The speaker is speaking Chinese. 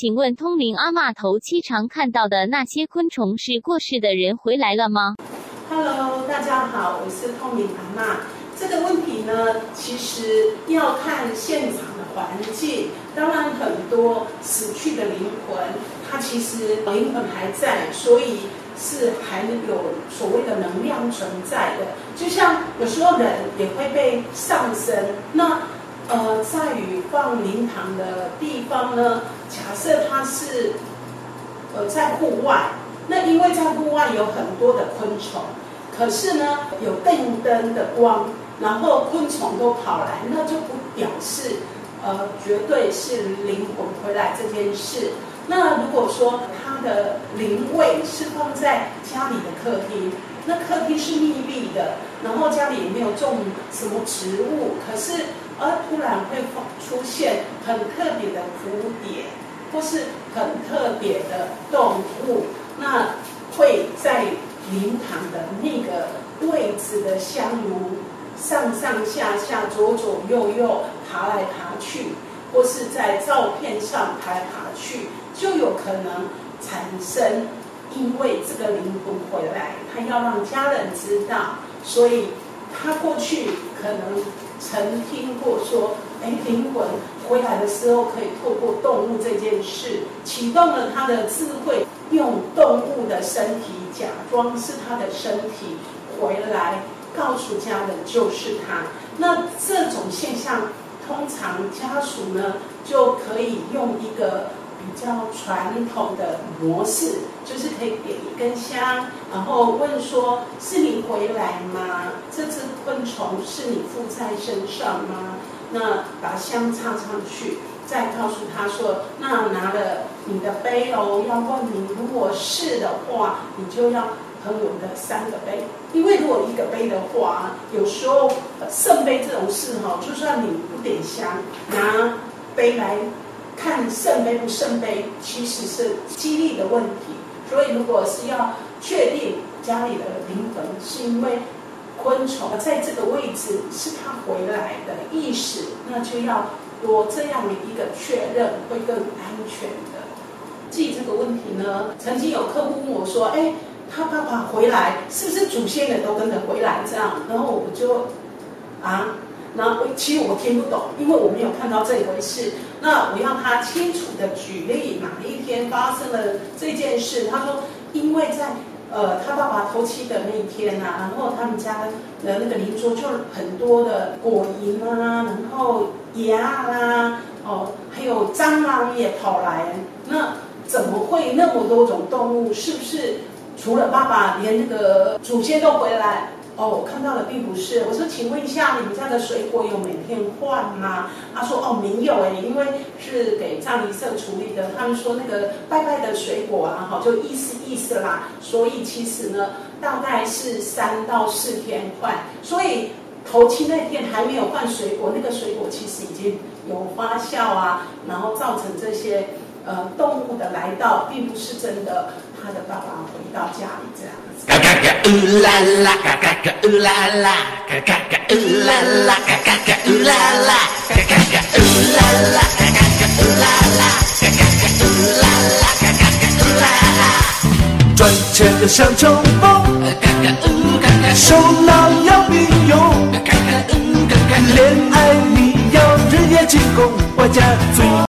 请问通灵阿嬷头七常看到的那些昆虫是过世的人回来了吗？Hello，大家好，我是通灵阿嬷。这个问题呢，其实要看现场的环境。当然，很多死去的灵魂，它其实灵魂还在，所以是还有所谓的能量存在的。就像有时候人也会被上升，那。呃，在于放灵堂的地方呢，假设它是呃在户外，那因为在户外有很多的昆虫，可是呢有电灯的光，然后昆虫都跑来，那就不表示呃绝对是灵魂回来这件事。那如果说它的灵位是放在家里的客厅，那客厅是密闭的，然后家里也没有种什么植物，可是。而突然会出现很特别的蝴蝶，或是很特别的动物，那会在灵堂的那个位置的香炉上上下下、左左右右爬来爬去，或是在照片上爬来爬去，就有可能产生。因为这个灵魂回来，他要让家人知道，所以他过去可能。曾听过说，哎，灵魂回来的时候可以透过动物这件事，启动了他的智慧，用动物的身体假装是他的身体回来，告诉家人就是他。那这种现象，通常家属呢就可以用一个。比较传统的模式，就是可以点一根香，然后问说：“是你回来吗？这只昆虫是你附在身上吗？”那把香插上去，再告诉他说：“那拿了你的杯哦，要问你，如果是的话，你就要喝我们的三个杯，因为如果一个杯的话，有时候圣杯这种事哈，就算你不点香，拿杯来。”看圣杯不圣杯，其实是激励的问题。所以，如果是要确定家里的灵魂是因为昆虫在这个位置是他回来的意识，那就要多这样的一个确认，会更安全的。记这个问题呢，曾经有客户问我说：“哎，他爸爸回来是不是祖先也都跟着回来？”这样，然后我就啊。那我其实我听不懂，因为我没有看到这一回事。那我要他清楚的举例哪一天发生了这件事。他说，因为在呃他爸爸头七的那一天呐，然后他们家的那个邻桌就很多的果蝇啊，然后鸭啊，哦，还有蟑螂也跑来。那怎么会那么多种动物？是不是除了爸爸，连那个祖先都回来？哦，我看到的并不是。我说，请问一下，你们家的水果有每天换吗？他说，哦，没有哎，因为是给葬仪社处理的。他们说那个拜拜的水果啊，哈，就意思意思啦。所以其实呢，大概是三到四天换。所以头七那天还没有换水果，那个水果其实已经有发酵啊，然后造成这些呃动物的来到，并不是真的。他的爸爸回到家里这样子。嘎嘎嘎呜啦啦，嘎嘎嘎呜啦啦，嘎嘎嘎呜啦啦，嘎嘎嘎呜啦啦，嘎嘎嘎呜啦啦，嘎嘎嘎呜啦啦，嘎嘎嘎呜啦啦，嘎嘎嘎呜啦啦。赚钱的像冲锋，嘎嘎呜嘎嘎，手脑要并用，嘎嘎呜嘎嘎，恋爱你要日夜进攻，我家最。